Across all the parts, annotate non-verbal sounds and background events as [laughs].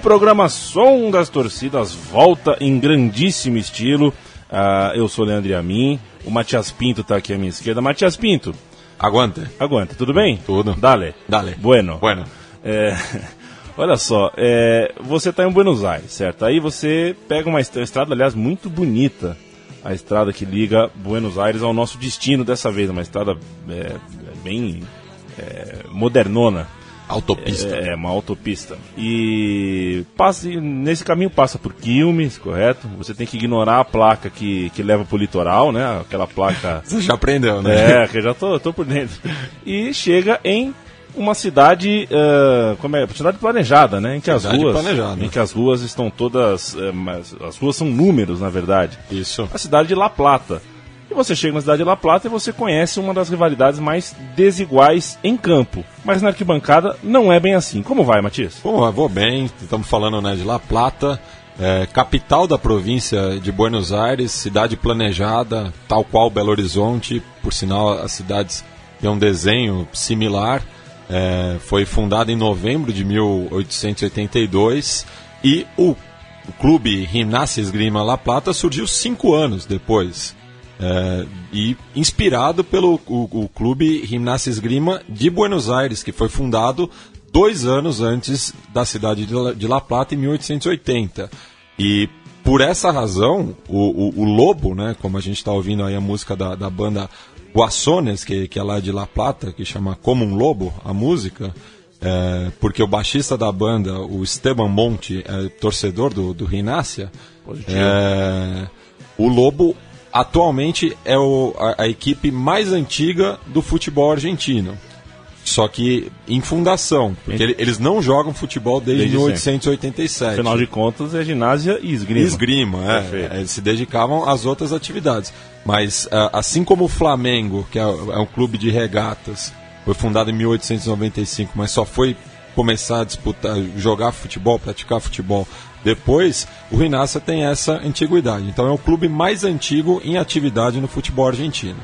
O programa Som das Torcidas volta em grandíssimo estilo. Ah, eu sou Leandro Amin, o Matias Pinto está aqui à minha esquerda. Matias Pinto, Aguante. aguanta, tudo bem? Tudo. Dale. Dale. Bueno. Bueno. É, [laughs] olha só, é, você está em Buenos Aires, certo? Aí você pega uma est- estrada, aliás, muito bonita. A estrada que liga Buenos Aires ao nosso destino dessa vez. Uma estrada é, bem é, modernona. Autopista. É, uma autopista. E passa, nesse caminho passa por Quilmes, correto? Você tem que ignorar a placa que, que leva pro litoral, né? Aquela placa. [laughs] Você já aprendeu, né? é, que eu já tô, tô por dentro. E chega em uma cidade, ah, como é, cidade planejada, né? Em que as Cidade ruas, planejada. em que as ruas estão todas, mas as ruas são números, na verdade. Isso. A cidade de La Plata. E você chega na cidade de La Plata e você conhece uma das rivalidades mais desiguais em campo. Mas na arquibancada não é bem assim. Como vai, Matias? Bom, vou bem. Estamos falando né, de La Plata, é, capital da província de Buenos Aires, cidade planejada, tal qual Belo Horizonte. Por sinal, as cidades têm um desenho similar. É, foi fundada em novembro de 1882 e o, o clube Gimnasia Esgrima La Plata surgiu cinco anos depois. É, e inspirado pelo o, o clube Gimnasia Esgrima de Buenos Aires, que foi fundado dois anos antes da cidade de La, Plata, em 1880. E por essa razão, o, o, o Lobo, né, como a gente está ouvindo aí a música da, da banda Guasones, que, que é lá de La Plata, que chama Como um Lobo, a música, é, porque o baixista da banda, o Esteban Monte, é torcedor do, do Rinácia, é, o Lobo atualmente é o- a, a equipe mais antiga do futebol argentino. Só que em fundação, porque ele- eles não jogam futebol desde, Desde 1887. Afinal de contas, é ginásio e esgrima. Esgrima, é, é, Eles se dedicavam às outras atividades. Mas ah, assim como o Flamengo, que é, é um clube de regatas, foi fundado em 1895, mas só foi começar a disputar, jogar futebol, praticar futebol depois, o Rinácia tem essa antiguidade. Então é o clube mais antigo em atividade no futebol argentino.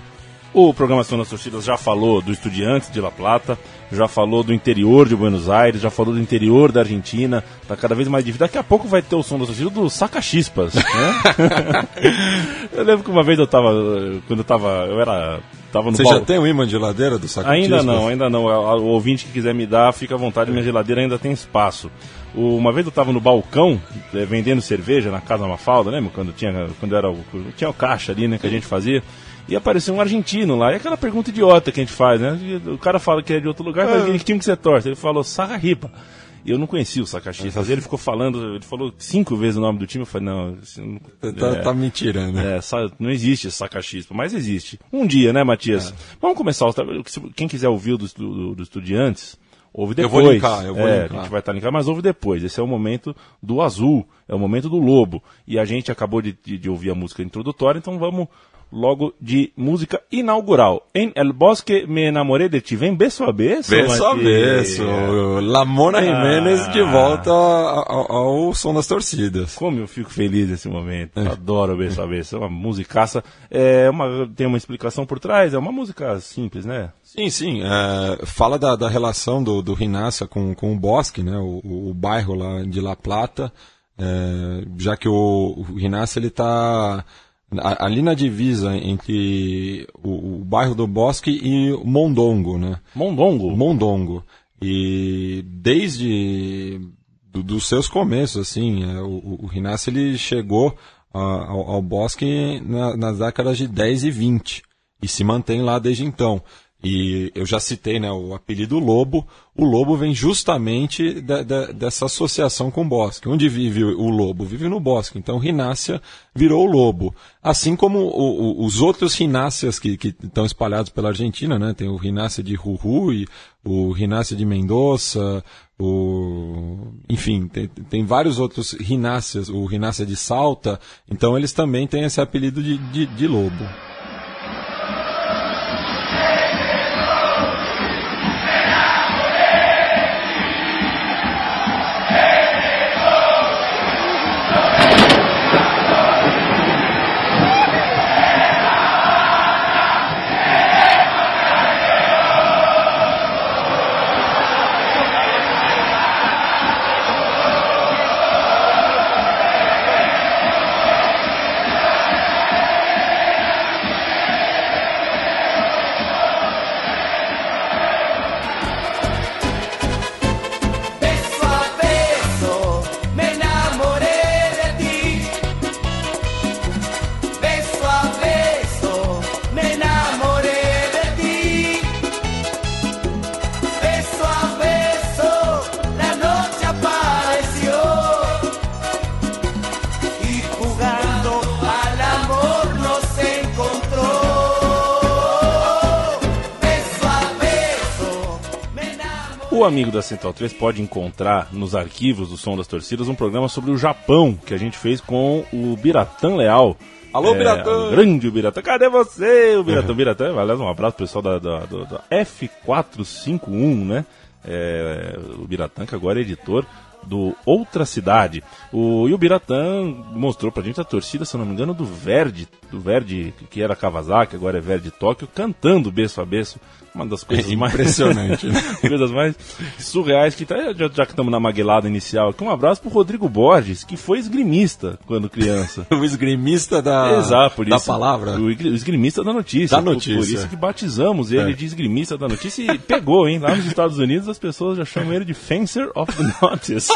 O Programação das Torcidas já falou do Estudiantes de La Plata, já falou do interior de Buenos Aires, já falou do interior da Argentina, tá cada vez mais difícil. Daqui a pouco vai ter o som da torcida do Saca-Chispas, né? [laughs] eu lembro que uma vez eu tava, quando eu tava, eu era, tava no Você já tem um imã de geladeira do saco Ainda não, ainda não. O o ouvinte que quiser me dar, fica à vontade, minha geladeira ainda tem espaço. Uma vez eu estava no balcão eh, vendendo cerveja na Casa Mafalda, lembra? Quando tinha, quando era o, tinha o caixa ali, né, que a gente fazia. E apareceu um argentino lá. E aquela pergunta idiota que a gente faz, né? O cara fala que é de outro lugar, mas que time que você torce? Ele falou Sarra Ripa. E eu não conhecia o Sacaxistas. Ele ficou falando, ele falou cinco vezes o nome do time. Eu falei, não, isso não- Tá, é. tá mentira, né? É, não existe saca-chispa, mas existe. Um dia, né, Matias? É. Vamos começar. Quem quiser ouvir do, do, do Estudiantes, ouve Eu depois. vou linkar, eu vou é, linkar. A gente vai estar linkando, mas ouve depois. Esse é o momento do azul, é o momento do lobo. E a gente acabou de, de, de ouvir a música introdutória, então vamos logo de música inaugural. Em El Bosque me enamoré de ti. Vem beso a beso, Beso a beso. Lamona Ah. Jiménez de volta ao, ao som das torcidas. Como eu fico feliz nesse momento. Adoro Beso a Beso. É uma musicaça. É uma, tem uma explicação por trás. É uma música simples, né? Sim, sim. é, fala da, da relação do, do Rinácia com, com o Bosque, né, o, o- bairro lá de La Plata, é, já que o, o Rinácia ele está ali na divisa entre o, o bairro do Bosque e o Mondongo, né? Mondongo. Mondongo. E desde do- dos seus começos, assim, é, o, o, ele chegou a- ao, ao bosque na- nas décadas de 10 e 20 e se mantém lá desde então. E eu já citei né, o apelido Lobo. O Lobo vem justamente da- dessa associação com o bosque. Onde vive o lobo? Vive no bosque. Então Rinácia virou o lobo. Assim como o- o- os outros rináceas que, que estão espalhados pela Argentina, né? Tem o Rinácia de Jujuy, o Rinácia de Mendoza, o... enfim, tem, tem vários outros rináceas, o Rinácia de Salta. Então eles também têm esse apelido de, de, de lobo. Amigo da Central 3 pode encontrar nos arquivos do Som das Torcidas um programa sobre o Japão que a gente fez com o Biratã Leal. Alô, É, Biratã! Grande Biratã. Cadê você, o Biratã? [laughs] Biratã, aliás, um abraço pessoal da, da, da- da F451, né? É, o Biratã, que agora é editor do Outra Cidade. O, e o Biratã mostrou pra gente a torcida, se não me engano, do Verde, do Verde, que era Kawasaki, agora é Verde Tóquio, cantando beço a beço. Uma das coisas mais Impressionante, né? [laughs] coisas mais surreais que tá, já, já que estamos na maguelada inicial aqui, um abraço pro Rodrigo Borges, que foi esgrimista quando criança. [laughs] o esgrimista da, Exato, por da isso. palavra. O esgri- o esgrimista da notícia. Da Por- notícia. Por, isso que batizamos ele É. de esgrimista da notícia e pegou, hein? Lá nos Estados Unidos as pessoas já chamam ele de Fencer of the [laughs] Notice.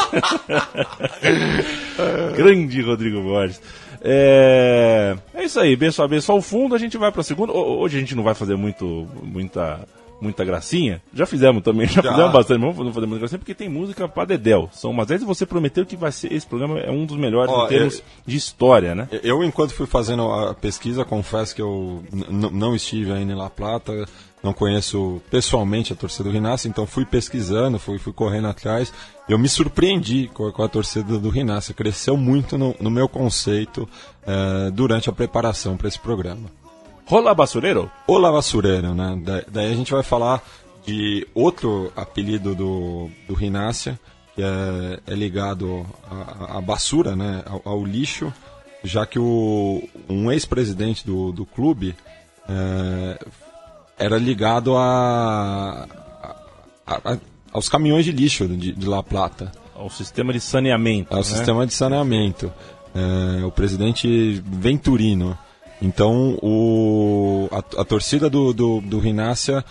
Grande Rodrigo Borges. É, é isso aí, beijo a beijo só o fundo, a gente vai pra segunda. Ho- Hoje a gente não vai fazer muito, muita, muita gracinha. Já fizemos também, [laughs] já, Já. fizemos bastante, mas vamos fazer muita gracinha porque tem música pra Dedel. São umas 10 e você prometeu que vai ser, esse programa é um dos melhores Ó, em termos é- de história, né? Eu, enquanto fui fazendo a pesquisa, confesso que eu não estive ainda em La Plata, não conheço pessoalmente a torcida do Rinácio, então fui pesquisando, fui, fui correndo atrás. Eu me surpreendi com a, com a torcida do Rinácio, cresceu muito no, no meu conceito eh, durante a preparação para esse programa. Rola Basureiro? Olá Vassureiro, né? Da- daí a gente vai falar de outro apelido do, do Rinácia, que é, é ligado à, à basura, né? Ao, ao lixo, já que o, um ex-presidente do, do clube é, era ligado a, a- a- aos caminhões de lixo de, de La Plata Ao sistema de saneamento. ao né? sistema de saneamento. É, o presidente Venturino. Então, o, a, a torcida do, do, do Rinácia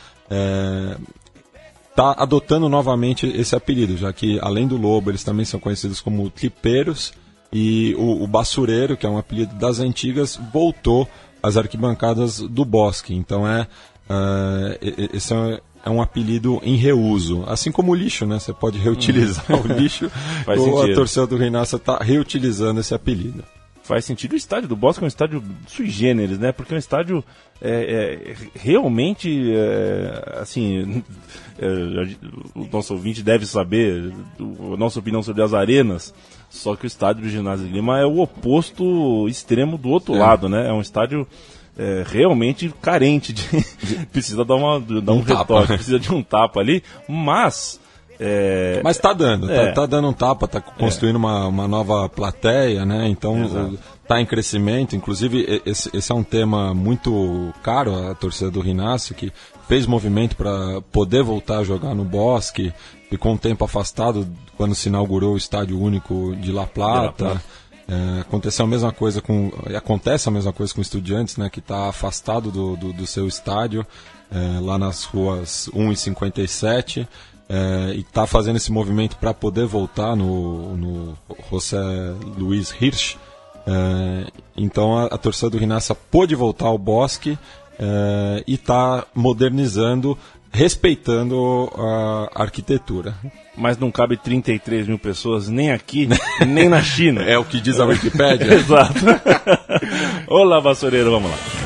está adotando novamente esse apelido, já que, além do Lobo, eles também são conhecidos como Tripeiros. E o, o Bassureiro, que é um apelido das antigas, voltou às arquibancadas do Bosque. Então, é, e- esse é é um apelido em reuso. Assim como o lixo, né? Você pode reutilizar [laughs] o lixo. [laughs] Faz ou a sentido. torcida do Reinácia está reutilizando esse apelido. Faz sentido. O estádio do Bosque é um estádio sui generis, né? Porque é um estádio é, é, realmente, é, assim, [laughs] é, o nosso ouvinte deve saber a nossa opinião sobre as arenas, só que o estádio do Ginásio de Lima é o oposto extremo do outro É. lado, né? É um estádio é, realmente carente de... precisa dar, uma, dar um, Um tapa, retoque, precisa de um tapa ali, mas... é, Mas tá dando, É. tá, tá dando um tapa, tá construindo uma, uma nova plateia, né? Então Exato. tá em crescimento. Inclusive, esse, esse é um tema muito caro à torcida do Rinácio, que fez movimento para poder voltar a jogar no Bosque, ficou um tempo afastado quando se inaugurou o Estádio Único de La Plata. Plata. É, aconteceu a mesma coisa com. Acontece a mesma coisa com estudiantes, né? Que está afastado do, do, do seu estádio, é, lá nas ruas 1 e 57, é, e está fazendo esse movimento para poder voltar no, no José Luiz Hirsch. É, então a, a torcida do Rinácia pôde voltar ao bosque. é, e está modernizando, respeitando a arquitetura. Mas não cabe 33 mil pessoas nem aqui, nem na China. [laughs] É o que diz a Wikipédia? [laughs] Exato. Olá, vassoureiro, vamos lá.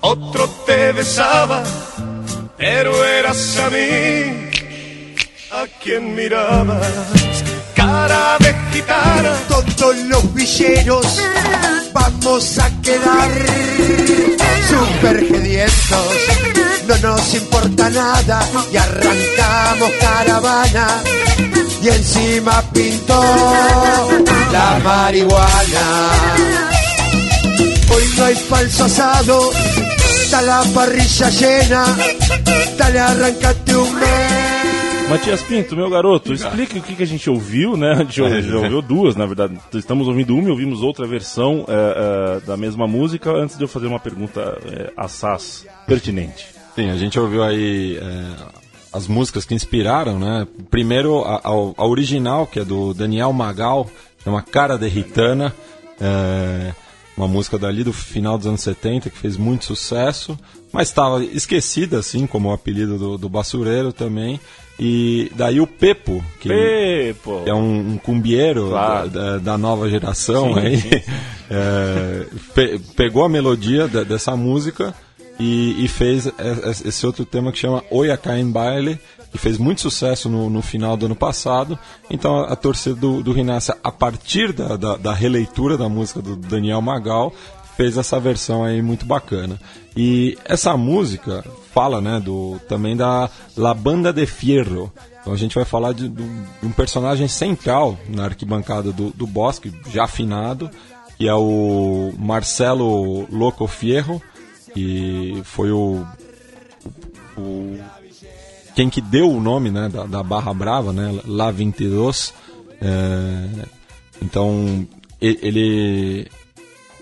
Otro te besaba, pero eras a mí a quien mirabas. Cara de gitana, todos los villeros vamos a quedar super gedientos. No nos importa nada y arrancamos caravana y encima pintó la marihuana. Hoy no hay falso asado, está la parrilla llena, dale arrancate un mes. Matias Pinto, meu garoto, explique o que, que a gente ouviu, né? A gente ouviu, já ouviu duas, na verdade. Estamos ouvindo uma e ouvimos outra versão é, é, da mesma música, antes de eu fazer uma pergunta é, assaz pertinente. Sim, a gente ouviu aí é, as músicas que inspiraram, né? Primeiro, a, a, a, original, que é do Daniel Magal, chama Cara de Ritana, é, uma música dali do final dos anos 70, que fez muito sucesso, mas estava esquecida, assim, como o apelido do, do Bassureiro também. E daí o Pepo, que, Pepo. é um, um cumbieiro Claro. da, da- da nova geração, Sim, aí, sim, [laughs] é, pe- pegou a melodia de- dessa música e, e fez esse outro tema que chama Oiaká em Baile, que fez muito sucesso no, no final do ano passado. Então a, a torcida do, do Rinácia, a partir da, da, da releitura da música do Daniel Magal, fez essa versão aí muito bacana. E essa música fala, né, do também da La Banda de Fierro. Então a gente vai falar de, de um personagem central na arquibancada do, do Bosque, já afinado, que é o Marcelo Loco Fierro, que foi o, o quem que deu o nome né, da, da Barra Brava, né, La 22. É, então ele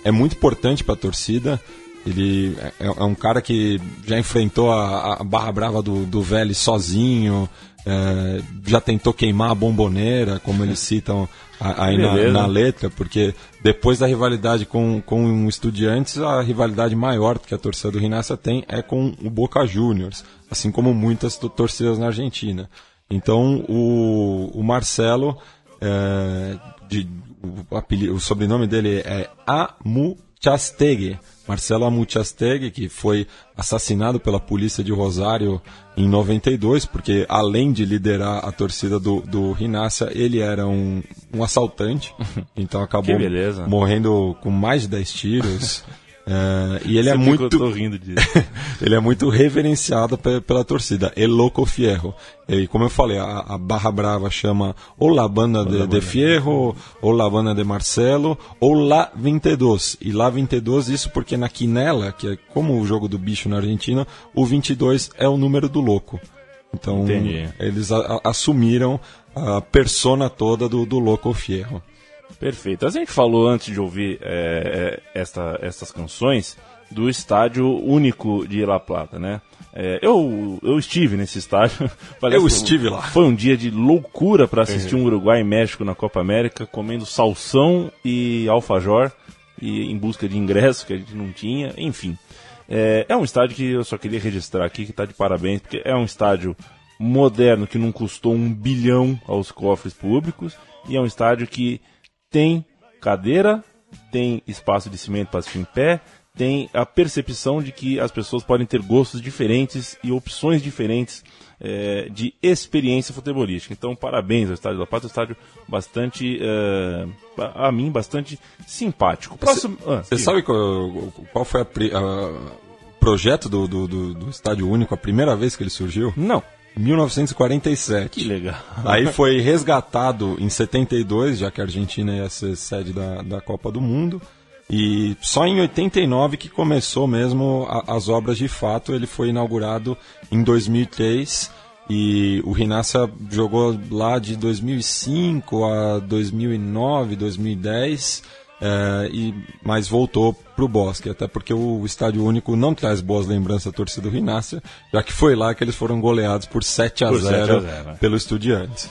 é muito importante para a torcida. Ele é, é um cara que já enfrentou a, a Barra Brava do, do Vélez sozinho, é, já tentou queimar a bomboneira, como eles citam aí na, na letra, porque depois da rivalidade com, com o Estudiantes, a rivalidade maior que a torcida do Rinácia tem é com o Boca Juniors, assim como muitas to- torcidas na Argentina. Então o, o Marcelo, é, de- o, o sobrenome dele é Amuchastegui, Marcelo Amuchastegui, que foi assassinado pela polícia de Rosário em 92, porque além de liderar a torcida do, do Rinácia, ele era um, um assaltante, [laughs] então acabou morrendo com mais de 10 tiros. [laughs] É, e ele é muito. [laughs] Ele é muito reverenciado pe- pela torcida. El Loco Fierro. E como eu falei, a, a Barra Brava chama ou La Banda de, de Fierro, ou La Banda de Marcelo, ou La 22. E La 22, isso porque na quinela, que é como o jogo do bicho na Argentina, o 22 é o número do louco. Então, Entendi. eles a- a- assumiram a persona toda do, do Loco Fierro. Perfeito. A gente falou antes de ouvir é, é, esta, essas canções do estádio único de La Plata, né? É, eu, eu estive nesse estádio. [laughs] Eu foi- estive lá. Foi um dia de loucura para assistir um Uruguai e México na Copa América, comendo salsão e alfajor, e em busca de ingresso que a gente não tinha, enfim. É, é um estádio que eu só queria registrar aqui, que está de parabéns, porque é um estádio moderno que não custou um bilhão aos cofres públicos, e é um estádio que tem cadeira, tem espaço de cimento para assistir em pé, tem a percepção de que as pessoas podem ter gostos diferentes e opções diferentes eh, de experiência futebolística. Então, parabéns ao Estádio da Pátria, um estádio bastante, eh, a mim, bastante simpático. Próximo, ah, Você sabe qual, qual foi o projeto do, do, do, do Estádio Único, a primeira vez que ele surgiu? Não, 1947. que legal. Aí foi resgatado em 72, já que a Argentina ia ser sede da, da Copa do Mundo. E só em 89 que começou mesmo a- as obras de fato. Ele foi inaugurado em 2003 e o Rinácia jogou lá de 2005 a 2009, 2010. É, e, mas voltou para o Bosque, até porque o Estádio Único não traz boas lembranças à torcida do Rinácia, já que foi lá que eles foram goleados por 7 a Por 7 a 0 0, pelo Estudiantes.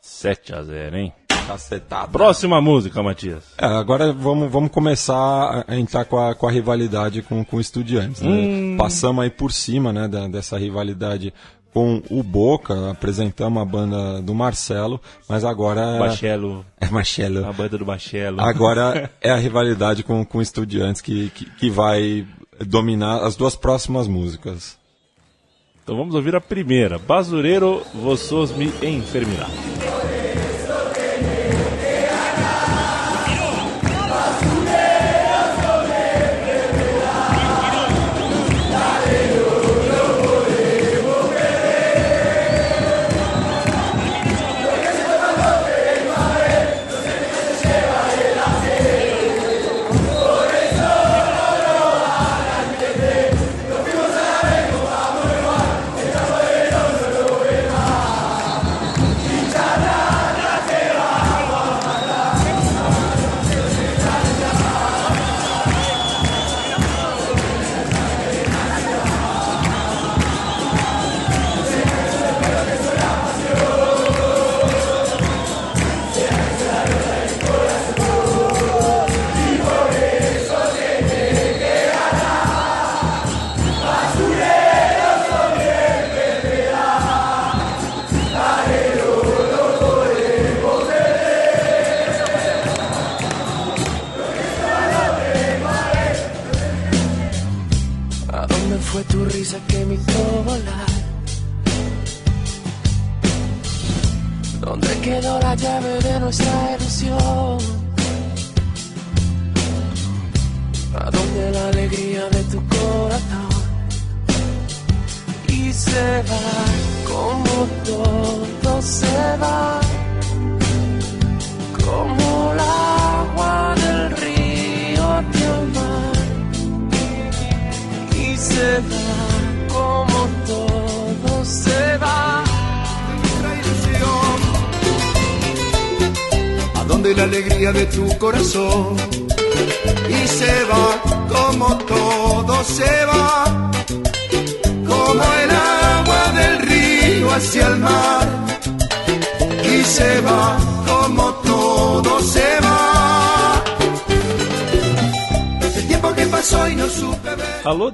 7 a 0 hein? Cacetada. Próxima música, Matias. É, agora vamos, vamos começar a- entrar com a, com a rivalidade com, com o Estudiantes. né? Passamos aí por cima né, da- dessa rivalidade com o Boca, apresentamos a banda do Marcelo, mas agora... Bachelo, [laughs] É Marcelo. a banda do Bachelo. Agora [laughs] é a rivalidade com, com o Estudiantes que, que, que vai dominar as duas próximas músicas. Então vamos ouvir a primeira. Basureiro, vossos me enfermirá.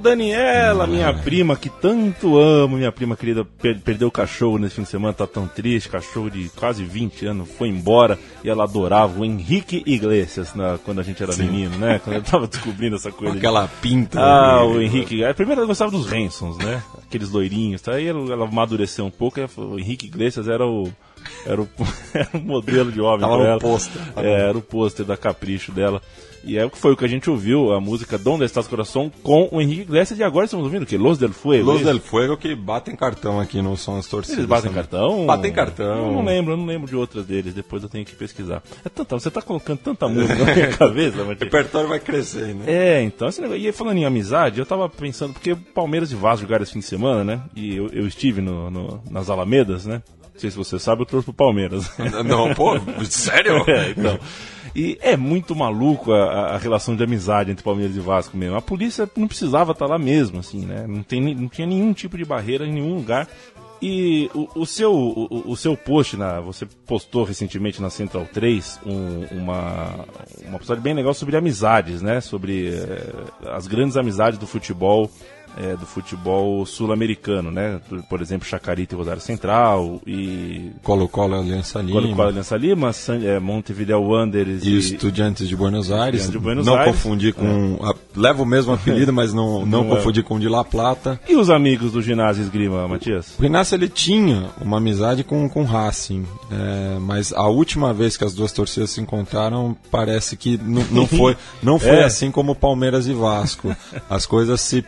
Daniela, minha prima que tanto amo, minha prima querida, per- perdeu o cachorro nesse fim de semana, tá tão triste, cachorro de quase 20 anos, foi embora e ela adorava o Henrique Iglesias na- quando a gente era menino, né? Quando eu tava descobrindo essa coisa. de- aquela pinta. Ah, o Henrique. A primeira ela gostava dos Hansons, né? Aqueles loirinhos. Tá? Aí ela ela amadureceu um pouco. e O Henrique Iglesias era o Era o, [laughs] era o modelo de homem Tava no ela. pôster. É, era o pôster da Capricho dela. E é, foi o que a gente ouviu, a música Donde Estás Coração, com o Henrique Iglesias. E agora estamos ouvindo o quê? Los del Fuego. Los é del? Fuego que batem cartão aqui no Sons Torcidos. Eles batem também. cartão? Batem cartão. Eu não lembro, eu não lembro de outras deles. Depois eu tenho que pesquisar. É tanta, você tá colocando tanta música na minha [laughs] cabeça, O repertório vai crescer, né? É, então, esse negócio, e falando em amizade, eu tava pensando, porque Palmeiras e Vasco jogaram esse fim de semana, né? E eu, eu estive no, no- nas Alamedas, né? Não sei se você sabe, eu trouxe pro Palmeiras. Não, pô, [laughs] sério? É, então. E é muito maluco a, a- relação de amizade entre Palmeiras e Vasco mesmo. A polícia não precisava estar lá mesmo, assim, né? Não, tem, não tinha nenhum tipo de barreira em nenhum lugar. E o, o seu, o, o seu post, na, você postou recentemente na Central 3 um- uma, uma postagem bem legal sobre amizades, né? Sobre eh, as grandes amizades do futebol, eh, do futebol sul-americano, né? Por exemplo, Chacarita e Rosário Central e Colo-Colo Aliança Lima. Colo-Colo Aliança Lima, San, eh, Montevideo Wanderers E Estudiantes de Buenos Aires. De Buenos não Aires. confundir com. a- leva o mesmo apelido, [laughs] mas não, não, Não é. confundir com o de La Plata. E os amigos do ginásio esgrima, Matias? O Inácio ele tinha uma amizade com com o Racing, é, mas a última vez que as duas torcidas se encontraram parece que n- não [laughs] foi, não foi É. assim como Palmeiras e Vasco. As coisas se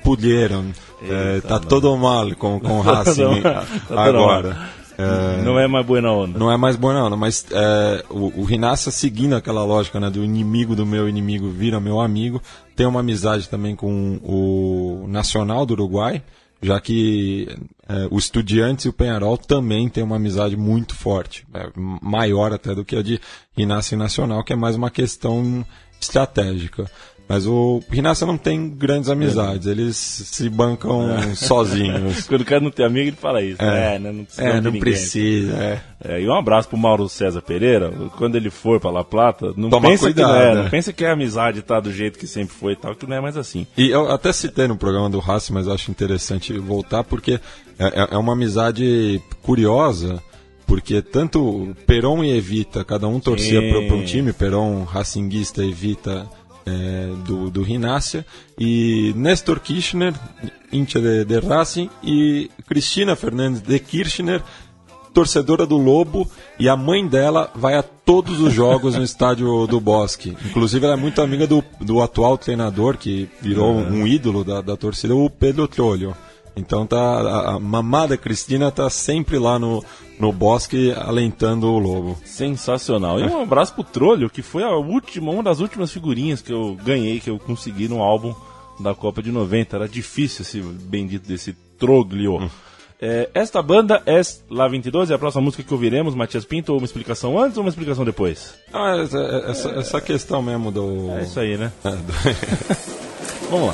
puderam. É, tá todo mal com, com [laughs] o Racing Tá todo agora. É, Não é mais buena onda. não é mais bom não, mas é, o, o seguindo aquela lógica né, do inimigo do meu inimigo vira meu amigo, tem uma amizade também com o Nacional do Uruguai, já que é, o Estudiantes e o Penharol também tem uma amizade muito forte, é, maior até do que a de Rinácia e Nacional, que é mais uma questão estratégica. Mas o Rinácia não tem grandes amizades, eles se bancam sozinhos. [laughs] Quando o cara não tem amigo, ele fala isso. É. É, né? Não precisa É, não ninguém. precisa. É. É, e um abraço pro Mauro César Pereira. Quando ele for pra La Plata, não Toma pensa que não cuidado, é, né? não pensa que a amizade tá do jeito que sempre foi e tal, que não é mais assim. E eu até citei no programa do Racing, mas acho interessante voltar porque é, é- é uma amizade curiosa, porque tanto Peron e Evita, cada um torcia para um time, Peron racinguista, Evita é, do, do Rinácia, e Nestor Kirchner, hincha de, de Racing, e Cristina Fernandes de Kirchner, torcedora do Lobo e a mãe dela vai a todos os jogos no [laughs] estádio do Bosque. Inclusive, ela é muito amiga do, do atual treinador, que virou um ídolo da, da torcida, o Pedro Trolho. Então tá, a, mamada Cristina tá sempre lá no, no Bosque alentando o Lobo. Sensacional. E um abraço pro Trolho, que foi a última, uma das últimas figurinhas que eu ganhei, que eu consegui no álbum da Copa de 90. Era difícil esse bendito desse Troglio. É, esta banda é La 22, é a próxima música que ouviremos, Matias Pinto, uma explicação antes ou uma explicação depois? Ah, essa, essa, essa questão mesmo do... É isso aí, né? é, do- [laughs] Vamos lá.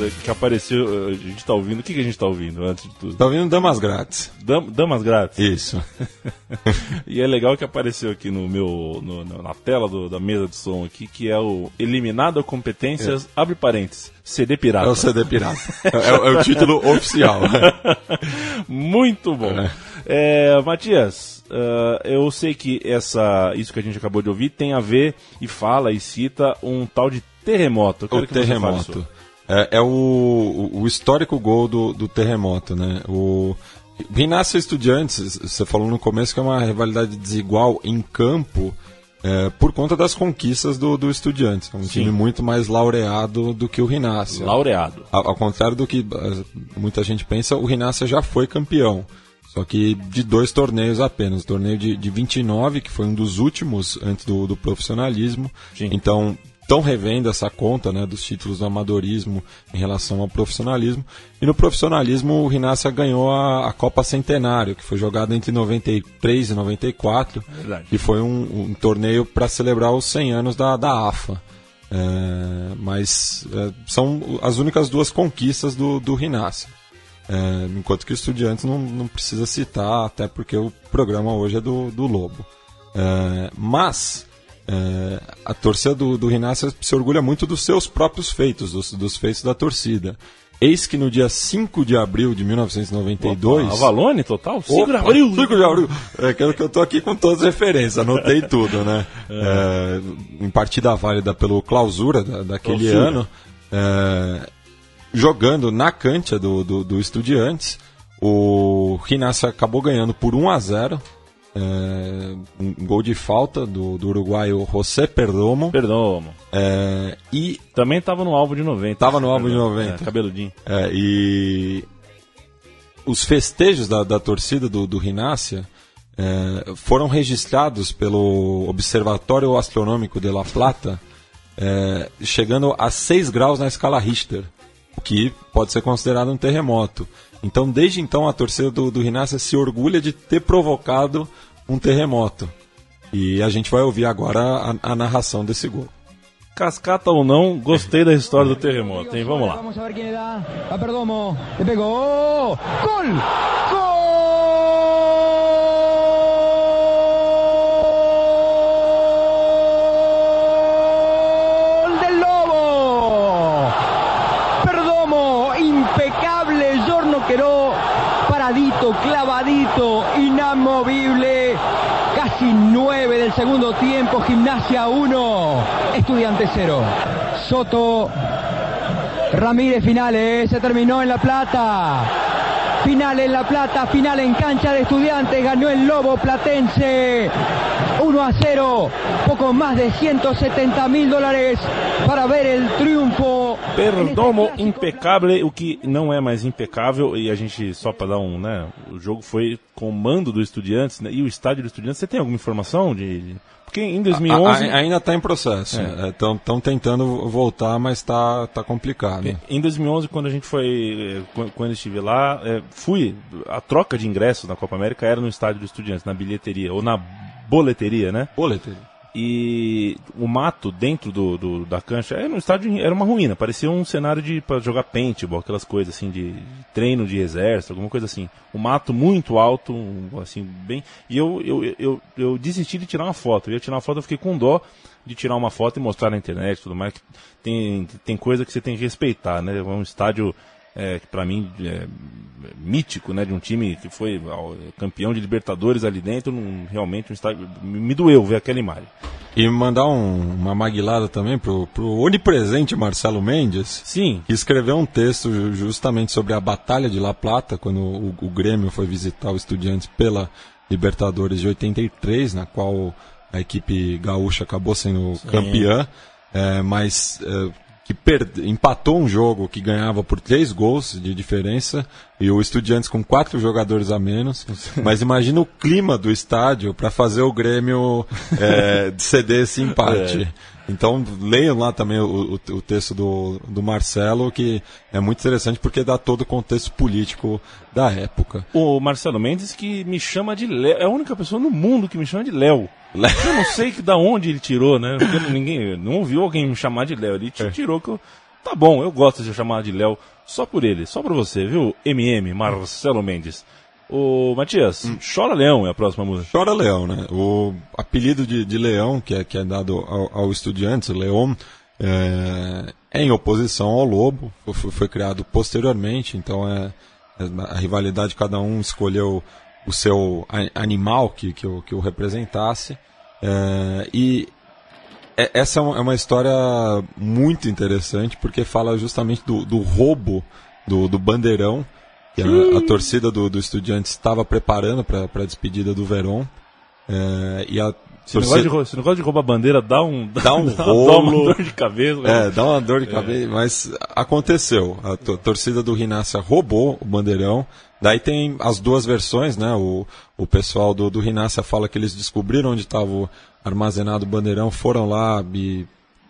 É que apareceu, a gente tá ouvindo, o que, que a gente tá ouvindo antes de tudo? Tá ouvindo Damas Grátis? Dam- Damas grátis. Isso. [laughs] E é legal que apareceu aqui no meu, no- na tela do- da mesa de som aqui, que é o Eliminado Competências, abre parênteses, CD Pirata. É o CD Pirata. É, é o título [laughs] oficial. Muito bom. É, Matias, ah, eu sei que essa, isso que a gente acabou de ouvir tem a ver e fala e cita um tal de terremoto. O terremoto. É, é o, o- histórico gol do, do terremoto, né? O, Rinácia e Estudiantes, você falou no começo que é uma rivalidade desigual em campo é, por conta das conquistas do, do Estudiantes. É um time muito mais laureado do que o Rinácia. Laureado. Ao, ao contrário do que eh, muita gente pensa, o Rinácia já foi campeão. Só que de dois torneios apenas. O torneio de, de 29, que foi um dos últimos antes do, do profissionalismo. Sim. Então, estão revendo essa conta né, dos títulos do amadorismo em relação ao profissionalismo. E no profissionalismo, o Rinácia ganhou a, a Copa Centenário, que foi jogada entre 93 e 94. Verdade. E foi um, um torneio para celebrar os 100 anos da, da AFA. É, mas é, são as únicas duas conquistas do, do Rinácia. É, enquanto que o Estudiantes não, não precisa citar, até porque o programa hoje é do, do Lobo. É, mas é, a torcida do, do Rinácia se orgulha muito dos seus próprios feitos, dos, dos feitos da torcida. Eis que no dia 5 de abril de 1992. Avalone total? 5 de Opa, abril. 5 de abril. É que eu tô aqui com todas as referências, anotei tudo, né? É, em partida válida pelo clausura da- daquele Clausura. ano, é, jogando na cancha do, do, do Estudiantes, o Rinácia acabou ganhando por 1 a 0 é, um gol de falta do, do uruguaio José Perdomo. Perdão, mano. é, e Também tava no alvo de 90. Tava no alvo de Perdão. 90. É, cabeludinho. É, e os festejos da, da torcida do, do Rinácia foram registrados pelo Observatório Astronômico de La Plata, chegando a 6 graus na escala Richter, o que pode ser considerado um terremoto. Então, desde então, a torcida do, do Rinácia se orgulha de ter provocado um terremoto. E a gente vai ouvir agora a, a narração desse gol. Cascata ou não, gostei da história do terremoto, hein? Vamos lá. Vamos ver le da. A Perdomo. Le pegó. ¡Gol! ¡Gol clavadito, inamovible. Casi nueve del segundo tiempo. Gimnasia 1, Estudiante 0. Soto Ramírez finales, se terminó en La Plata. Final en La Plata, final en cancha de estudiantes, ganó el Lobo Platense. 1 a 0, poco más de 170 mil dólares para ver el triunfo. Perdomo clásico. impecável, o que não é mais impecável, e a gente, só para dar um, né, o jogo foi com mando do Estudiantes, né, e o estádio do Estudiantes, você tem alguma informação de... Porque em 2011... A- a- ainda está em processo. Estão tentando voltar, mas está tá complicado. Em 2011, quando a gente foi, eh, qu- quando eu estive lá, eh, fui, a troca de ingressos na Copa América era no estádio do Estudiantes, na bilheteria, ou na boleteria, né? Boletim. E o mato dentro do, do- da cancha era um estádio, era uma ruína, parecia um cenário de para jogar paintball, aquelas coisas assim de treino de exército, alguma coisa assim. Um mato muito alto, assim, bem. E eu, eu, eu, eu desisti de tirar uma foto. Eu ia tirar uma foto, eu fiquei com dó de tirar uma foto e mostrar na internet tudo mais. Tem, tem coisa que você tem que respeitar, né? É um estádio é, que para mim é mítico, né? De um time que foi campeão de Libertadores ali dentro, num, realmente um estádio. Me doeu ver aquela imagem. E mandar um- uma maguilada também pro, pro onipresente Marcelo Mendes, Sim, que escreveu um texto ju- justamente sobre a Batalha de La Plata, quando o, o Grêmio foi visitar o Estudiantes pela Libertadores de 83, na qual a equipe gaúcha acabou sendo campeã, é, mas é, que per- empatou um jogo que ganhava por três gols de diferença e o Estudiantes com quatro jogadores a menos. Mas imagina o clima do estádio para fazer o Grêmio [laughs] é, ceder esse empate. Então leiam lá também o, o- o texto do, do Marcelo, que é muito interessante porque dá todo o contexto político da época. o Marcelo Mendes que me chama de Léo. É a única pessoa no mundo que me chama de Léo. Eu não sei que da onde ele tirou, né? Porque ninguém não ouviu alguém me chamar de Léo. Ele te- tirou que eu. Tá bom, eu gosto de ser chamado de Léo só por ele, só por você, viu? MM, Marcelo Mendes. Ô, Matias, Chora Leão é a próxima música. Chora Leão, né? O apelido de, de Leão, que é, que é dado ao, ao Estudiantes, Leão, é, é em oposição ao Lobo, foi, foi criado posteriormente, então é, é a rivalidade, cada um escolheu o seu animal que, que, o, que o representasse. É, e é- essa é uma, é uma história muito interessante porque fala justamente do, do roubo do, do bandeirão que a, a torcida do, do Estudiantes estava preparando para a despedida do Verón. É, e a Esse negócio, de, esse negócio de roubar bandeira dá um, Dá um [laughs] dá rolo. uma dor de cabeça. né? É, dá uma dor de cabeça, mas aconteceu. A to- torcida do Rinácia roubou o bandeirão. Daí tem as duas versões, né? O, o pessoal do, do Rinácia fala que eles descobriram onde estava armazenado o bandeirão, foram lá e,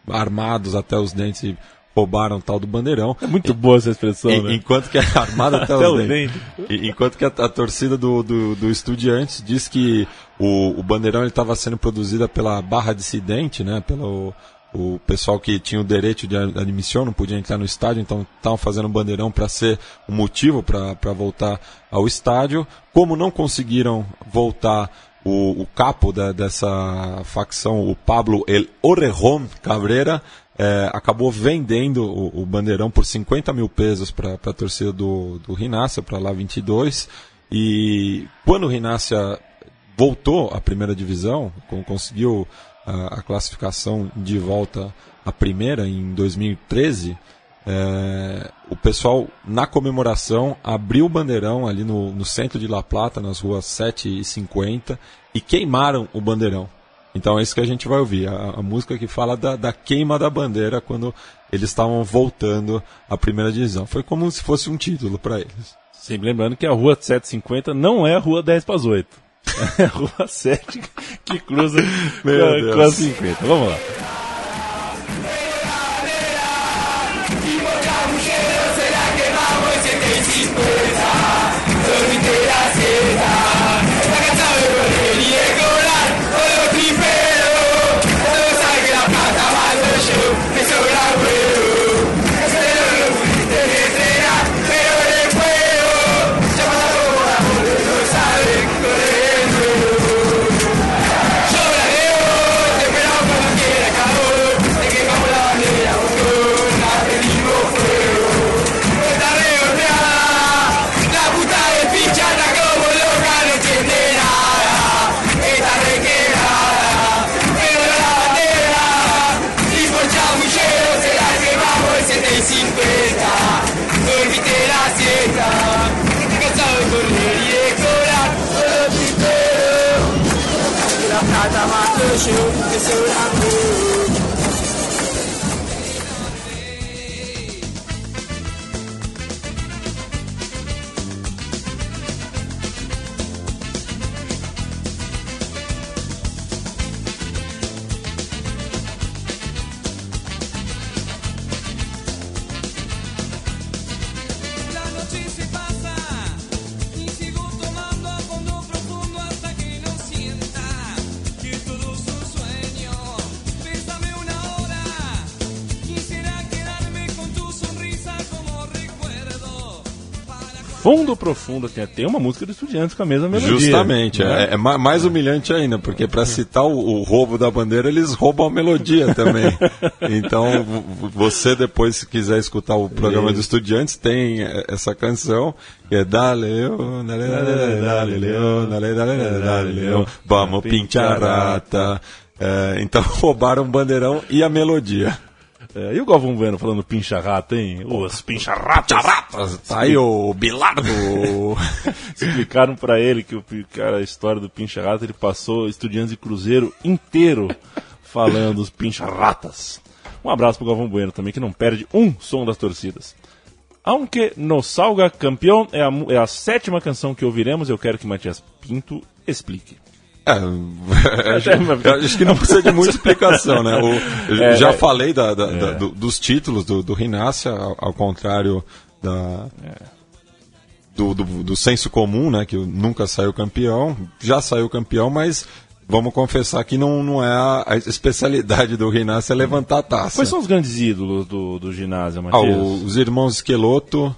armados até os dentes e roubaram o tal do bandeirão. É muito boa essa expressão, En- né? Enquanto que é [laughs] armado até, Até os dentes. E- Enquanto que a, a torcida do, do, do Estudiantes diz que o, o bandeirão estava sendo produzido pela barra dissidente, né? Pelo o pessoal que tinha o direito de ad- admissão, não podia entrar no estádio, então estavam fazendo bandeirão para ser o motivo para voltar ao estádio. Como não conseguiram voltar o, o capo da- dessa facção, o Pablo El Orejón Cabrera, é, acabou vendendo o, o bandeirão por 50 mil pesos para a torcida do, do Rinácia, para lá 22. E quando o Rinácia voltou à primeira divisão, conseguiu a, a classificação de volta à primeira em 2013, é, o pessoal, na comemoração, abriu o bandeirão ali no, no centro de La Plata, nas ruas 7 e 50, e queimaram o bandeirão. Então é isso que a gente vai ouvir, a, a música que fala da, da queima da bandeira quando eles estavam voltando à primeira divisão. Foi como se fosse um título para eles. Sempre lembrando que a rua 750 não é a rua 10 para as 8. É [laughs] a rua 7 que cruza com, com a 50. Vamos lá. Plata mato yo, que Fundo Profundo tem, tem uma música do Estudiantes com a mesma melodia. Justamente, né? é, é ma- mais humilhante ainda, porque para citar o, o roubo da bandeira, eles roubam a melodia também. Então, você depois, se quiser escutar o programa dos estudiantes, tem é, essa canção, que é Dale, Leão, dale, dale, dale, Leão, dale, dale, dale, Leão, vamos pinchar rata. É, então, roubaram o bandeirão e a melodia. É, e o Galvão Bueno falando pincha-rata, hein? Os pincha-ratas! Tá aí o Bilardo. [laughs] Explicaram pra ele que o cara, a história do pincha-rata, ele passou Estudiantes e Cruzeiro inteiro falando os pincha-ratas. Um abraço pro Galvão Bueno também, que não perde um som das torcidas. Aunque no salga campeão é a, é a sétima canção que ouviremos, eu quero que Matias Pinto explique. É, [laughs] acho, eu acho que não precisa de muita explicação, né? O- É, já é. falei da- da- da- do- dos títulos do, do Rinácia, ao, ao contrário da, do, do, do senso comum, né? Que nunca saiu campeão. Já saiu campeão, mas vamos confessar que não, não é a, a especialidade do Rinácia levantar a taça. Quais são os grandes ídolos do, do ginásio, Ah, Matias? o- os irmãos Esqueloto,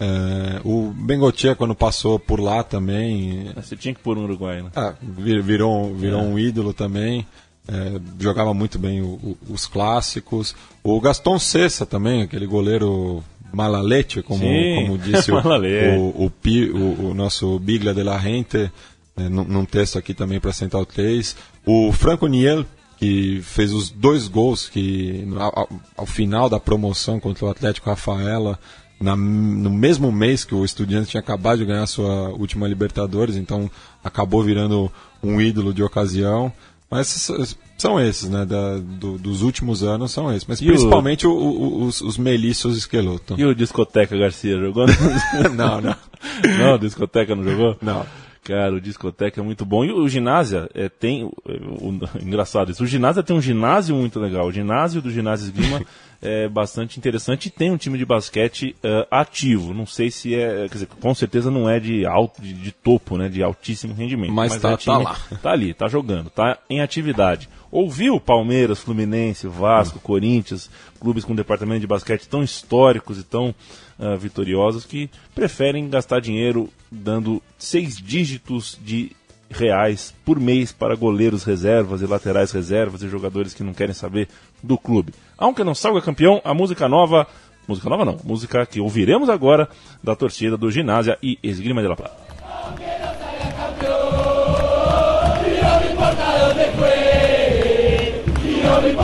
é, o Bengotia quando passou por lá também, Você tinha que pôr um Uruguai, né? ah, vir- virou, virou um ídolo também. é, jogava muito bem o- o- os clássicos. O Gaston Cessa também, aquele goleiro malalete, como, Sim, como [laughs] disse o, o, o, o- nosso Bigla de la Rente, é, num, num texto aqui também para Central 3. O Franco Niel, que fez os dois gols que ao, ao- ao final da promoção contra o Atlético Rafaela na- no mesmo mês que o Estudiantes tinha acabado de ganhar sua última Libertadores, então acabou virando um ídolo de ocasião. Mas são esses, né? da- do- dos últimos anos são esses. Mas E o- principalmente o- o- os, os melícios esqueleto. E o Discoteca Garcia jogou? [laughs] não, não. [laughs] não, o Discoteca não jogou? Não. Cara, o discoteca é muito bom. E o ginásio é, tem. o- o- engraçado isso. O ginásio tem um ginásio muito legal. O ginásio do ginásio Esgrima [laughs] é bastante interessante e tem um time de basquete eh, ativo. Não sei se é. Quer dizer, com certeza não é de alto, de, de topo, né? De altíssimo rendimento. Mas tá- é tá time- lá. Tá ali, tá jogando, tá em atividade. Ouviu Palmeiras, Fluminense, Vasco, Corinthians, clubes com departamento de basquete tão históricos e tão ah, vitoriosos que preferem gastar dinheiro dando seis dígitos de reais por mês para goleiros reservas e laterais reservas e jogadores que não querem saber do clube. Aunque não salga campeão, a música nova, música nova não, música que ouviremos agora da torcida do Ginásia e Esgrima de La Plata.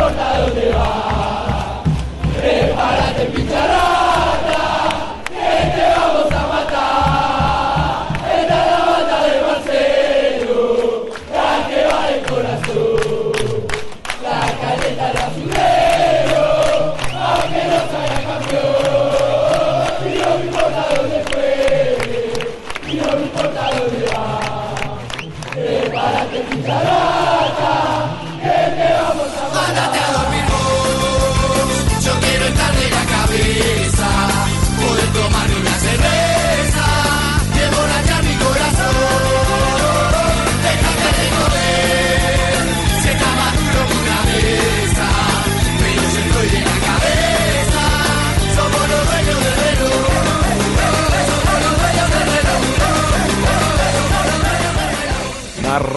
Mándate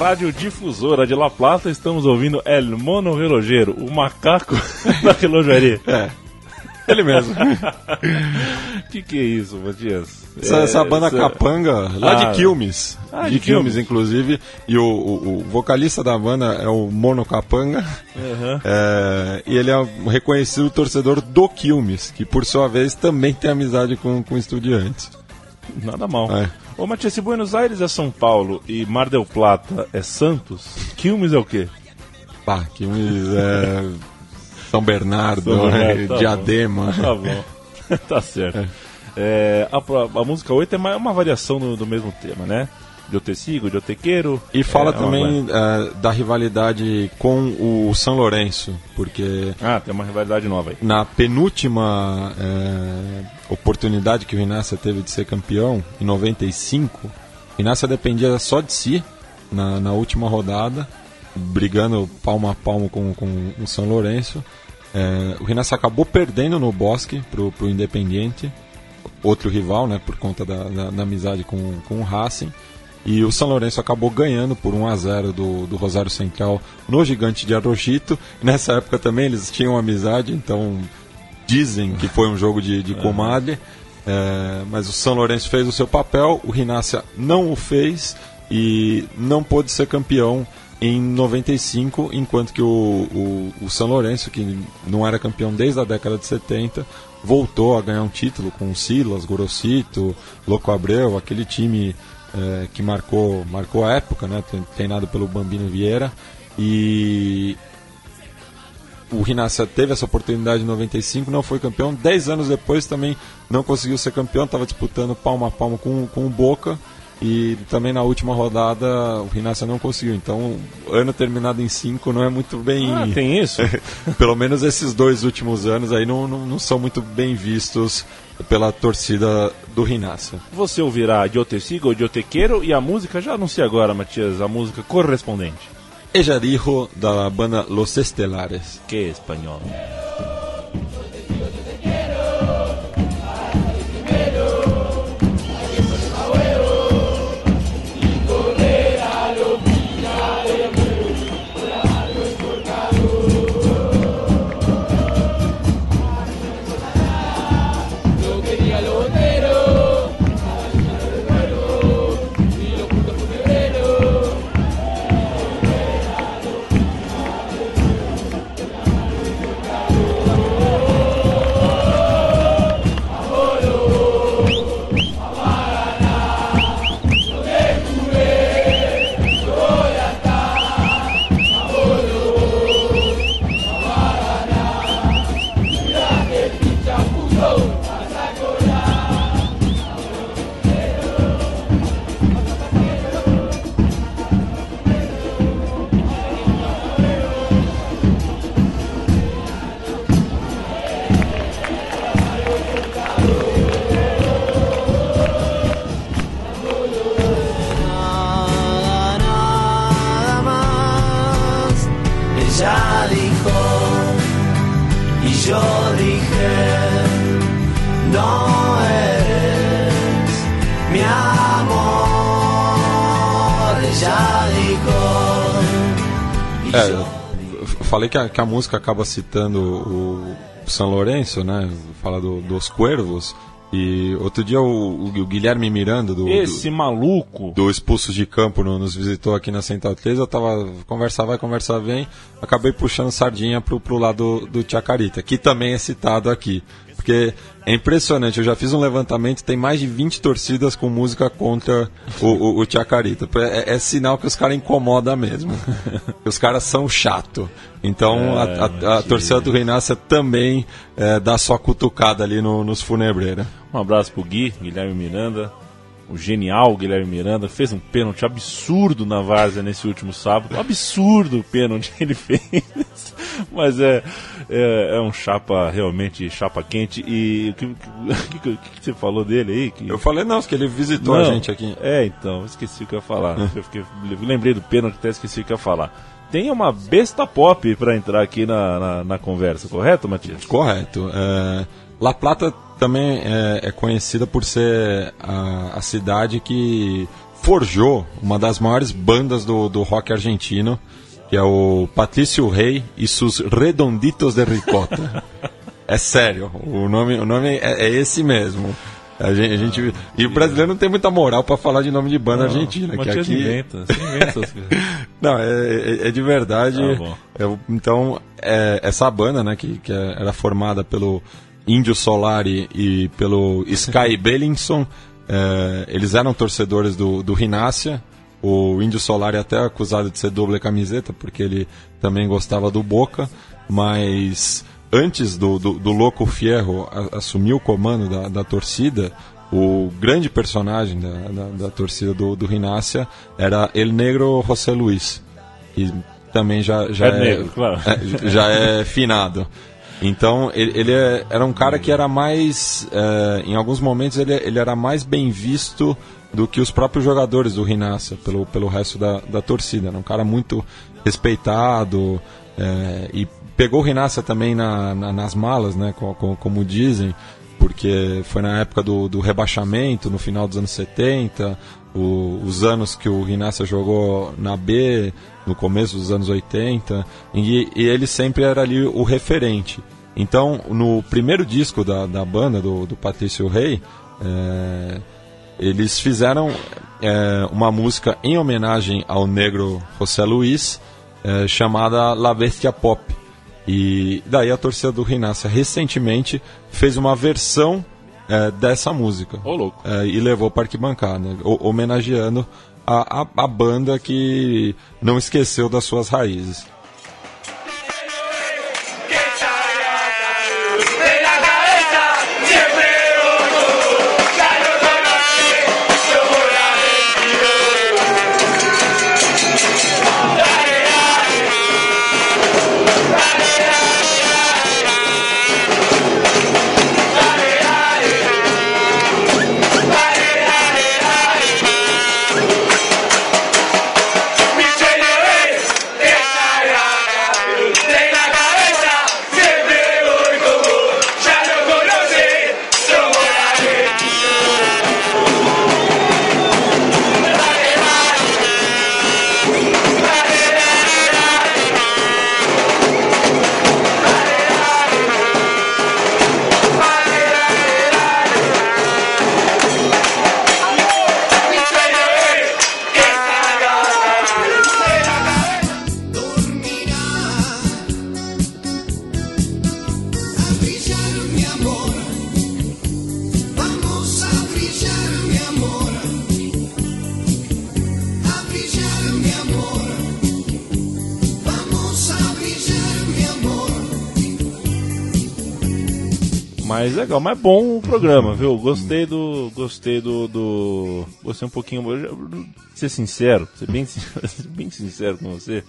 radiodifusora de La Plata estamos ouvindo El Mono Relojeiro, o macaco [laughs] da relojaria. É. Ele mesmo. [laughs] que que é isso, Matias? Essa, É, essa banda essa- Capanga, lá Ah. de Quilmes. Ah, de de Quilmes, Quilmes. inclusive. E o, o- o vocalista da banda é o Mono Capanga. Aham. É, e ele é um reconhecido torcedor do Quilmes, que por sua vez também tem amizade com, com estudiantes. Nada mal. É. Ô, Matias, se Buenos Aires é São Paulo e Mar del Plata é Santos, Quilmes é o quê? Pá, Quilmes é. São Bernardo, São Bernardo, é, tá bom. Diadema. [laughs] Tá bom. [laughs] tá certo. É, a, pro- a música 8 é mais uma variação do, do mesmo tema, né? De eu te sigo, de eu te quero. E fala É, uma também é, da rivalidade com o São Lourenço, porque Ah, tem uma rivalidade nova aí. na penúltima é, oportunidade que o Inácia teve de ser campeão, em 95, o Inácia dependia só de si na, na última rodada, brigando palmo a palmo com, com o São Lourenço. É, o Inácia acabou perdendo no Bosque pro, pro Independiente, outro rival, né, por conta da, da- da amizade com, com o Racing. E o São Lourenço acabou ganhando por 1 a 0 do, do Rosário Central no Gigante de Arrojito. Nessa época também eles tinham amizade, então dizem que foi um jogo de, de comadre. É, mas o São Lourenço fez o seu papel, o Rinácia não o fez e não pôde ser campeão em 95, enquanto que o, o, o São Lourenço, que não era campeão desde a década de 70, voltou a ganhar um título com o Silas, Gorosito, Louco Abreu, aquele time é, que marcou, marcou a época, né, treinado pelo Bambino Vieira. E o Rinácia teve essa oportunidade em 95, não foi campeão. Dez anos depois também não conseguiu ser campeão, estava disputando palmo a palmo com, com o Boca. E também na última rodada o Rinácia não conseguiu. Então, ano terminado em 5 não é muito bem. Ah, tem isso? [laughs] Pelo menos esses dois últimos anos aí não, não, não são muito bem vistos pela torcida do Rinácia. Você ouvirá de eu te sigo, de eu te quero e a música, já anuncia agora, Matias, a música correspondente. Ejarijo, da banda Los Estelares. Que é espanhol. Falei que a, que a música acaba citando o São Lourenço, né? Fala do- dos Cuervos. E outro dia o, o Guilherme Miranda, do, do- Esse maluco. do Expulsos de Campo no- nos visitou aqui na Central 3, eu tava conversar vai, conversar vem, acabei puxando sardinha pro, pro lado do Chacarita, que também é citado aqui. Porque é impressionante, eu já fiz um levantamento, tem mais de 20 torcidas com música contra o, o, o Chacarita. É, é sinal que os caras incomodam mesmo. [laughs] os caras são chato. Então a, a- a torcida do Reinácia também é, dá sua cutucada ali no- nos funebreiros. Um abraço pro Gui, Guilherme Miranda. O genial Guilherme Miranda fez um pênalti absurdo na Várzea nesse último sábado. Um absurdo o pênalti que ele [laughs] fez. Mas é, é, é um chapa, realmente chapa quente. E o que, que, que- que você falou dele aí? Que... Eu falei, não, que ele visitou a Não, gente aqui. É, então, esqueci o que eu ia falar. [laughs] Eu fiquei, lembrei do pênalti, até esqueci o que eu ia falar. Tem uma besta pop pra entrar aqui na, na, na conversa, correto, Matias? Correto. É, La Plata também é, é conhecida por ser a, a cidade que forjou uma das maiores bandas do, do rock argentino, que é o Patrício Rei e seus Redonditos de Ricota. [laughs] é sério, o nome, o nome é, é esse mesmo. A gente, a gente- e o brasileiro não tem muita moral pra falar de nome de banda argentina. Que aqui, inventa, você inventa coisas. [laughs] não, é, é- é de verdade. Eu- então, é, essa banda, né, que, que é- era formada pelo Índio Solari e pelo Sky [laughs] Bellinson, é, eles eram torcedores do, do Rinácia. O Índio Solari até é acusado de ser doble camiseta, porque ele também gostava do Boca, mas antes do, do, do Louco Fierro assumir o comando da, da torcida, o grande personagem da, da, da torcida do, do Rinácia era El Negro José Luiz, que também já, já É negro, claro. é, já é [laughs] finado. Então, ele, ele é- era um cara que era mais. é, em alguns momentos, ele, ele era mais bem visto do que os próprios jogadores do Rinácia, pelo, pelo resto da, da torcida. Era um cara muito respeitado é, e pegou o Rinácia também na, na- nas malas, né, co- co- como dizem, porque foi na época do, do rebaixamento, no final dos anos 70, o- os anos que o Rinácia jogou na B, no começo dos anos 80, e, e ele sempre era ali o referente. Então, no primeiro disco da, da banda, do, do Patrício Rei, é, eles fizeram é, uma música em homenagem ao negro José Luiz, é, chamada La Bestia Pop. E daí a torcida do Rinácia recentemente fez uma versão é, dessa música. Ô, louco. É, e levou para arquibancada, ho- homenageando a, a, a banda que não esqueceu das suas raízes. Mas legal, mas bom o programa, viu? Gostei do. Gostei do. do gostei um pouquinho. eu Ser sincero, ser bem, [laughs] bem sincero com você,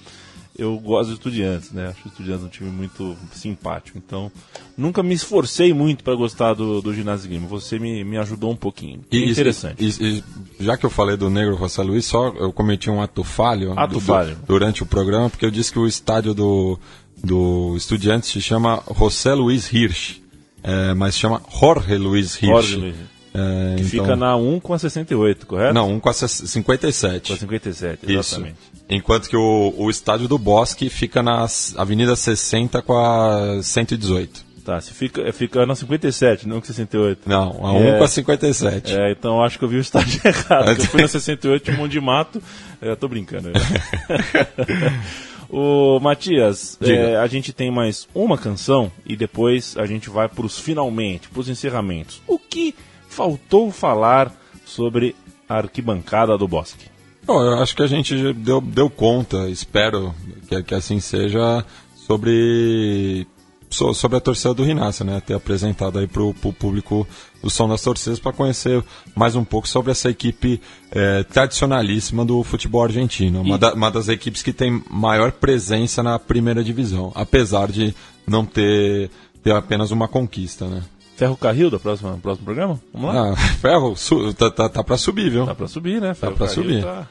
eu gosto de estudiantes, né? Acho estudiantes um time muito simpático. Então, nunca me esforcei muito para gostar do, do ginásio Grêmio. Você me, me ajudou um pouquinho. E- e- interessante. e- e já que eu falei do Negro José Luiz, só eu cometi um ato falho, Ato du- falho. durante o programa, porque eu disse que o estádio do, do Estudiantes se chama José Luiz Hirsch, é, mas chama Jorge Luiz Hirsch. Jorge Luiz. É, Que então- fica na 1 com a 68, correto? Não, um com a 57. Com a 57, Isso. Enquanto que o, o estádio do Bosque fica na Avenida 60 com a 118. Tá, se fica, fica na 57, não com 68. Não, a 1 É. com a 57. É, então acho que eu vi o estádio [laughs] errado. Eu fui na 68, tinha um monte de mato. É, tô brincando. [laughs] o Matias, é, a gente tem mais uma canção e depois a gente vai pros finalmente, pros encerramentos. O que faltou falar sobre a arquibancada do Bosque? Bom, eu acho que a gente deu, deu conta, espero que, que assim seja, sobre, so- sobre a torcida do Rinácia, né? Ter apresentado aí pro, pro público o som das torcidas para conhecer mais um pouco sobre essa equipe eh, tradicionalíssima do futebol argentino. Uma, da- uma das equipes que tem maior presença na primeira divisão, apesar de não ter, ter apenas uma conquista, né? Ferro Carril do próximo, próximo programa? Vamos lá? Ah, [laughs] ferro, su, tá, tá, tá pra subir, viu? Tá pra subir, né? Tá Ferro pra Carril subir. tá-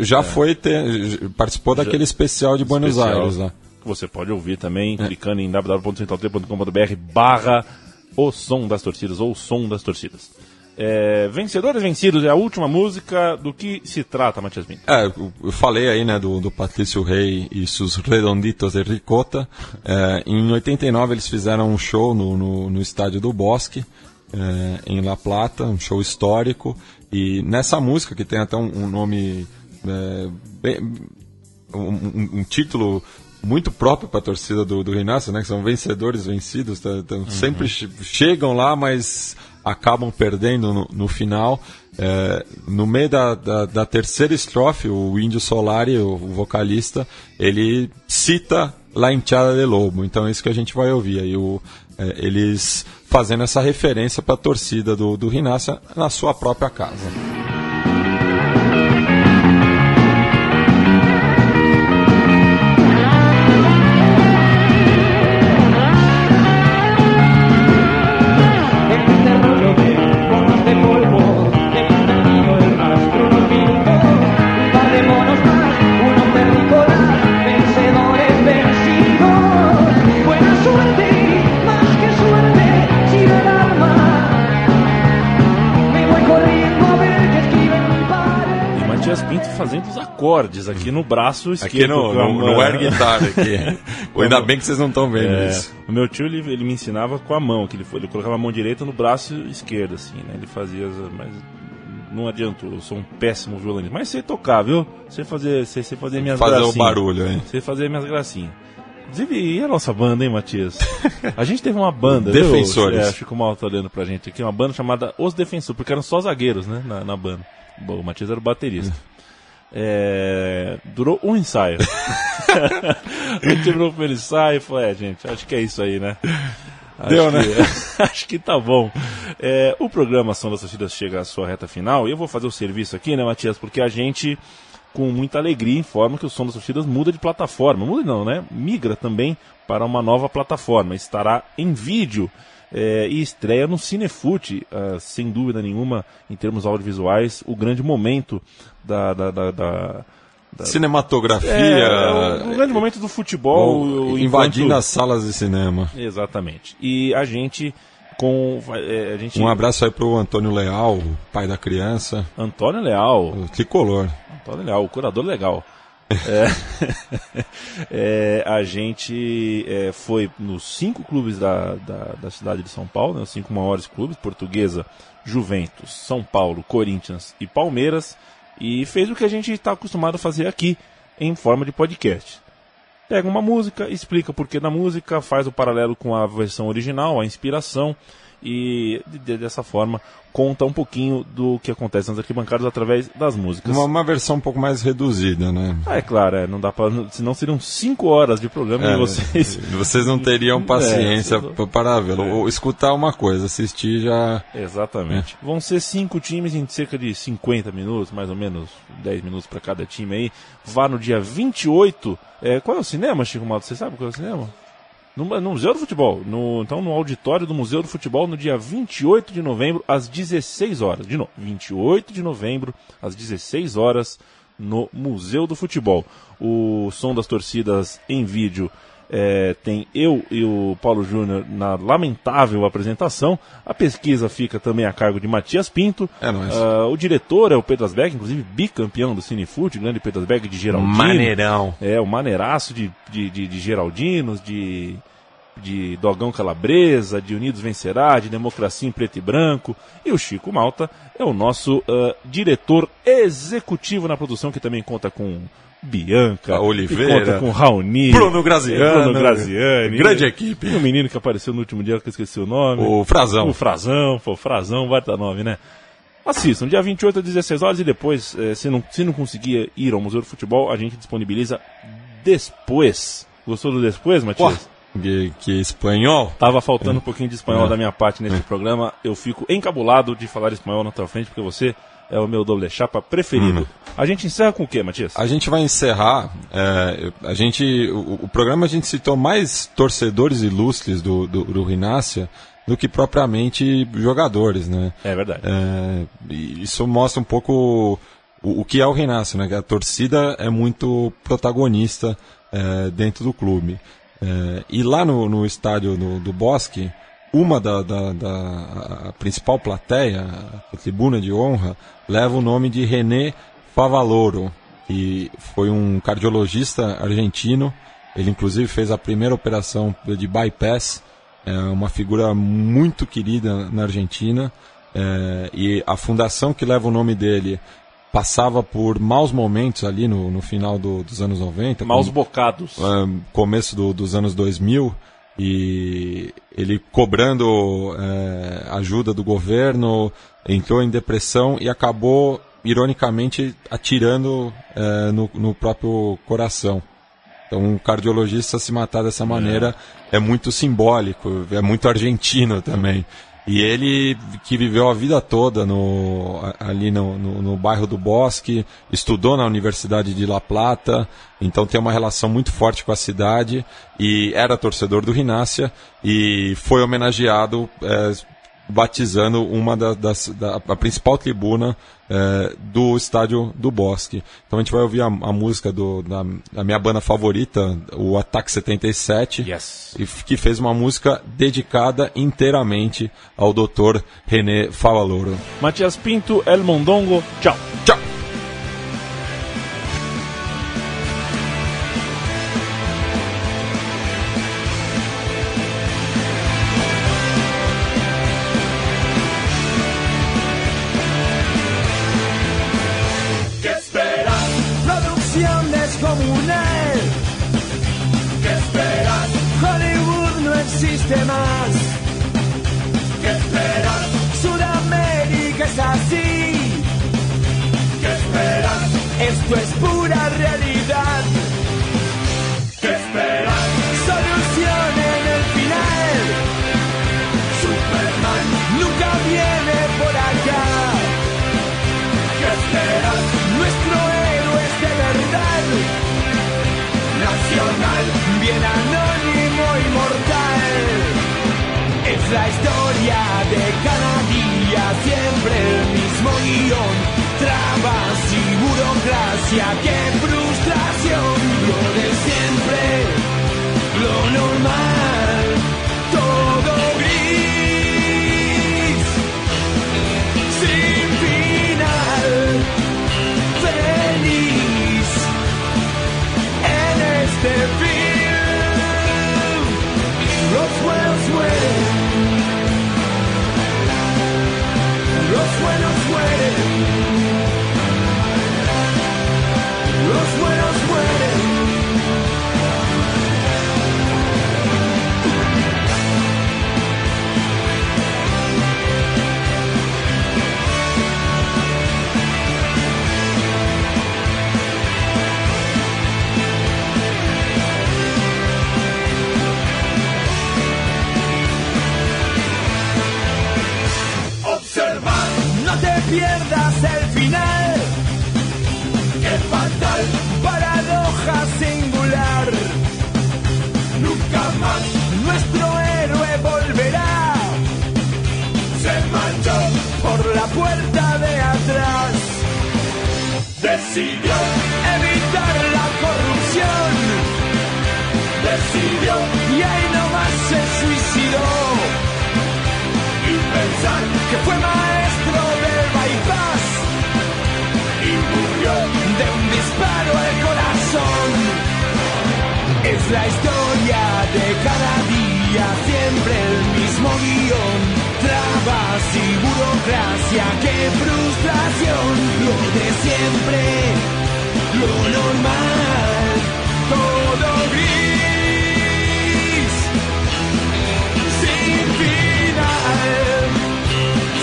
Já foi, ter, participou daquele especial de Buenos especial, Aires lá. que Você pode ouvir também clicando em www.central3.com.br barra o som das torcidas ou o som das torcidas. É, vencedores vencidos é a última música do que se trata, Matias Pinto. É, eu- eu falei aí, né, do, do Patrício Rei e seus Redonditos de Ricota. É, em 89 eles fizeram um show no, no, no estádio do Bosque, é, em La Plata, um show histórico. E nessa música, que tem até um, um nome, é, bem- um, um- título muito próprio para a torcida do, do Rinácio, né? Que são vencedores vencidos, tá, então sempre che- chegam lá, mas acabam perdendo no, no final. É, no meio da, da, da terceira estrofe, o Índio Solari, o, o vocalista, ele cita La Hinchada de Lobo. Então é isso que a gente vai ouvir aí, o, é, eles fazendo essa referência para a torcida do, do Rinácia na sua própria casa. Fazendo os acordes aqui no braço esquerdo. Aqui no, a no, no air guitar [laughs] aqui. Ainda bem que vocês não estão vendo É, isso. o meu tio ele, ele me ensinava com a mão, que ele, ele colocava a mão direita no braço esquerdo, assim, né? Ele fazia, as- mas não adiantou, eu sou um péssimo violonista. Mas sei tocar, viu? Sei fazer, sei, sei fazer minhas Fazer o gracinhas. barulho, hein? Sei fazer minhas gracinhas. Inclusive, e a nossa banda, hein, Matias? [laughs] A gente teve uma banda, Defensores. Viu? É, Chico Mal tá olhando pra gente aqui, uma banda chamada Os Defensores, porque eram só zagueiros, né, na, na banda. Bom, o Matias era o baterista. É, durou um ensaio. [laughs] a gente terminou o primeiro ensaio e falou, é, gente, acho que é isso aí, né? Acho Deu, né? que- [laughs] acho que tá bom. É, o programa Ação das Torcidas chega à sua reta final e eu vou fazer o serviço aqui, né, Matias? Porque a gente, com muita alegria, informa que o Som das Torcidas muda de plataforma. Muda não, né? Migra também para uma nova plataforma. Estará em vídeo é, e estreia no Cinefute, ah, sem dúvida nenhuma, em termos audiovisuais, o grande momento da- da- da- da Cinematografia. é, o, o grande momento do futebol. o- invadindo enquanto- as salas de cinema. Exatamente. E a gente com é, a gente Um abraço aí pro Antônio Leal, pai da criança, Antônio Leal, o tricolor. Antônio Leal, o curador legal. É, [laughs] é, a gente é, foi nos cinco clubes da, da, da cidade de São Paulo, né, os cinco maiores clubes, Portuguesa, Juventus, São Paulo, Corinthians e Palmeiras, e fez o que a gente está acostumado a fazer aqui, em forma de podcast. Pega uma música, explica o porquê da música, faz o paralelo com a versão original, a inspiração, e de- de- dessa forma conta um pouquinho do que acontece nas arquibancadas através das músicas. Uma, uma versão um pouco mais reduzida, né? Ah, é claro, é, não dá para, senão seriam cinco horas de programa É, e vocês. [laughs] vocês não teriam paciência É, para vê-lo. Ou Escutar uma coisa, assistir já. Exatamente. Vão ser cinco times em cerca de 50 minutos, mais ou menos 10 minutos para cada time aí. Vá no dia 28. É, qual é o cinema, Chico Malta? Você sabe qual é o cinema? No, no Museu do Futebol. No, então, no auditório do Museu do Futebol, no dia 28 de novembro, às 16 horas. De novo, 28 de novembro, às 16 horas, no Museu do Futebol. O som das torcidas em vídeo É, tem eu e o Paulo Júnior na lamentável apresentação. A pesquisa fica também a cargo de Matias Pinto. É nóis. Ah, o diretor é o Pedro Asbeck, inclusive bicampeão do Cinefoot, grande Pedro Asbeck de Geraldino. Maneirão. É, o maneiraço de, de, de, de Geraldinos, de, de Dogão Calabresa, de Unidos Vencerá, de Democracia em Preto e Branco. E o Chico Malta é o nosso ah, diretor executivo na produção, que também conta com Bianca, Oliveira, conta com Raoni, Bruno Graziano, Bruno Graziani, grande equipe. E o menino que apareceu no último dia, que eu esqueci o nome. O Frazão. O Frazão, pô, Frazão, vai dar nome, né? Assistam, dia 28 às 16 horas e depois, eh, se, não, se não conseguir ir ao Museu do Futebol, a gente disponibiliza depois. Gostou do depois, Matias? Que, que espanhol. Tava faltando um pouquinho de espanhol É. da minha parte nesse programa. Eu fico encabulado de falar espanhol na tua frente, porque você é o meu doble chapa preferido. Hum. A gente encerra com o quê, Matias? A gente vai encerrar. é, a gente, o, o programa a gente citou mais torcedores ilustres do, do, do Rinácia do que propriamente jogadores, né? É verdade. É, isso mostra um pouco o, o que é o Rinácio, né? Que a torcida é muito protagonista é, dentro do clube. É, e lá no, no estádio do, do Bosque, uma da, da, da- principal plateia, a tribuna de honra, leva o nome de René Favaloro, que foi um cardiologista argentino. Ele inclusive fez a primeira operação de bypass, é uma figura muito querida na Argentina. é, e a fundação que leva o nome dele passava por maus momentos ali no, no final do- dos anos 90. Maus com- bocados. ah, começo do- dos anos 2000 e ele cobrando eh, ajuda do governo, entrou em depressão e acabou, ironicamente, atirando eh, no, no próprio coração. Então, um cardiologista se matar dessa maneira é muito simbólico, é muito argentino também. E ele, que viveu a vida toda no, ali no, no, no bairro do Bosque, estudou na Universidade de La Plata, então tem uma relação muito forte com a cidade, e era torcedor do Rinácia, e foi homenageado eh, batizando uma da, das, da a principal tribuna eh, do estádio do Bosque. Então a gente vai ouvir a, a música do, da, da minha banda favorita, o Ataque 77, Yes. e que fez uma música dedicada inteiramente ao Dr. René Favaloro. Matias Pinto, El Mondongo, tchau. Tchau! Pierdas es la historia de cada día, siempre el mismo guion. Trabas y burocracia, qué frustración. Lo de siempre, lo normal, todo gris, sin final.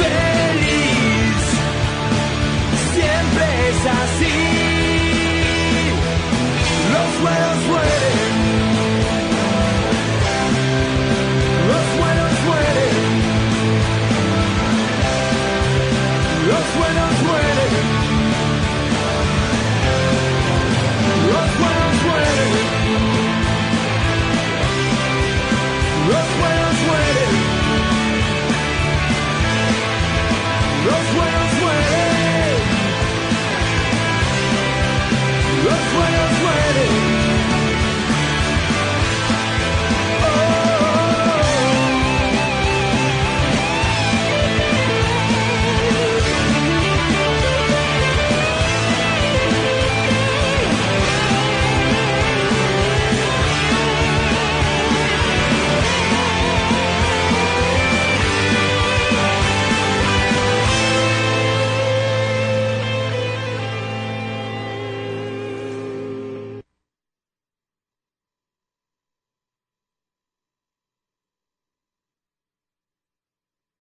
Feliz, siempre es así. Los buenos mueren.